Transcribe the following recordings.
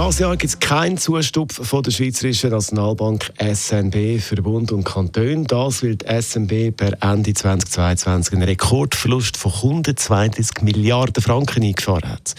Das Jahr gibt es keinen Zustupf von der Schweizerischen Nationalbank SNB für Bund und Kanton. Das will die SNB per Ende 2022 einen Rekordverlust von 132 Milliarden Franken eingefahren hat.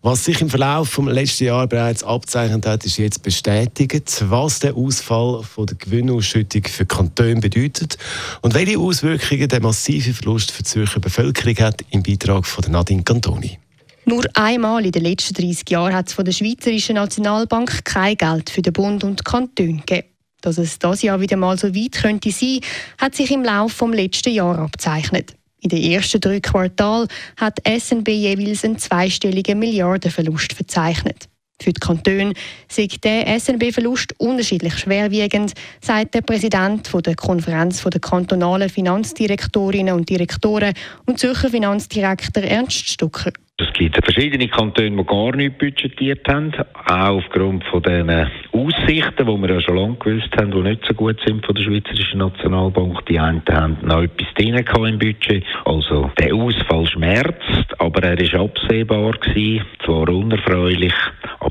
Was sich im Verlauf des letzten Jahres bereits abzeichnet hat, ist jetzt bestätigt, was der Ausfall von der Gewinnausschüttung für Kantone bedeutet und welche Auswirkungen der massive Verlust für die Zürcher Bevölkerung hat, im Beitrag von Nadine Cantoni. Nur einmal in den letzten 30 Jahren hat es von der Schweizerischen Nationalbank kein Geld für den Bund und die Kantone gegeben. Dass es das Jahr wieder mal so weit könnte sein, hat sich im Laufe des letzten Jahres abzeichnet. In den ersten drei Quartalen hat SNB jeweils einen zweistelligen Milliardenverlust verzeichnet. Für die Kantone sei der SNB-Verlust unterschiedlich schwerwiegend, sagt der Präsident der Konferenz der kantonalen Finanzdirektorinnen und Direktoren und Zürcher Finanzdirektor Ernst Stucker. Es gibt verschiedene Kantone, die gar nicht budgetiert haben, auch aufgrund von den Aussichten, die wir ja schon lange gewusst haben, die nicht so gut sind von der Schweizerischen Nationalbank. Die einen haben noch etwas drin im Budget. Also der Ausfall schmerzt, aber er ist absehbar gewesen, zwar unerfreulich,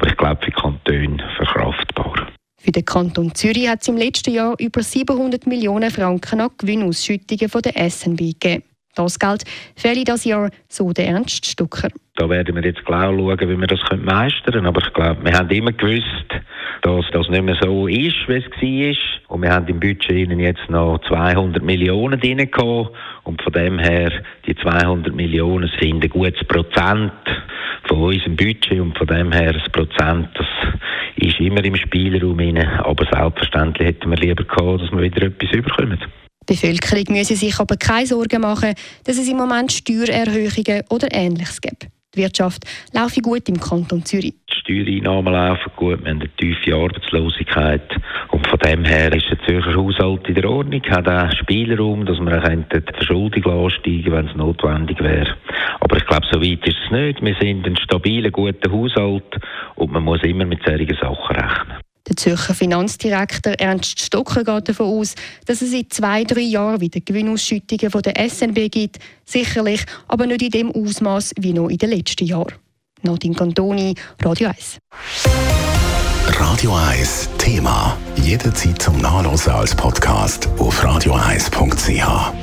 aber ich glaube für Kantone verkraftbar. Für den Kanton Zürich hat es im letzten Jahr über 700 Millionen Franken an Gewinnausschüttungen von der SNB gegeben. Das Geld fehle das Jahr, so der Ernst Stucker. Da werden wir jetzt klar schauen, wie wir das meistern können. Aber ich glaube, wir haben immer gewusst, dass das nicht mehr so ist, wie es war. Und wir haben im Budget jetzt noch 200 Millionen drin gehabt. Und von dem her, die 200 Millionen sind ein gutes Prozent von unserem Budget. Und von dem her, das Prozent, das ist immer im Spielraum rein. Aber selbstverständlich hätten wir lieber gehabt, dass wir wieder etwas überkommen. Die Bevölkerung müsse sich aber keine Sorgen machen, dass es im Moment Steuererhöhungen oder Ähnliches gibt. Die Wirtschaft laufe gut im Kanton Zürich. Die Steuereinnahmen laufen gut, wir haben eine tiefe Arbeitslosigkeit und von dem her ist der Zürcher Haushalt in der Ordnung, hat auch Spielraum, dass wir die Verschuldung ansteigen wenn es notwendig wäre. Aber ich glaube, so weit ist es nicht. Wir sind ein stabiler, guter Haushalt und man muss immer mit solchen Sachen rechnen. Der Zürcher Finanzdirektor Ernst Stocker geht davon aus, dass es in zwei, drei Jahren wieder Gewinnausschüttungen von der SNB gibt. Sicherlich, aber nicht in dem Ausmaß wie noch in den letzten Jahren. Nadine Cantoni, Radio 1. Radio 1 Thema. Jederzeit zum Nachlesen als Podcast auf radio1.ch.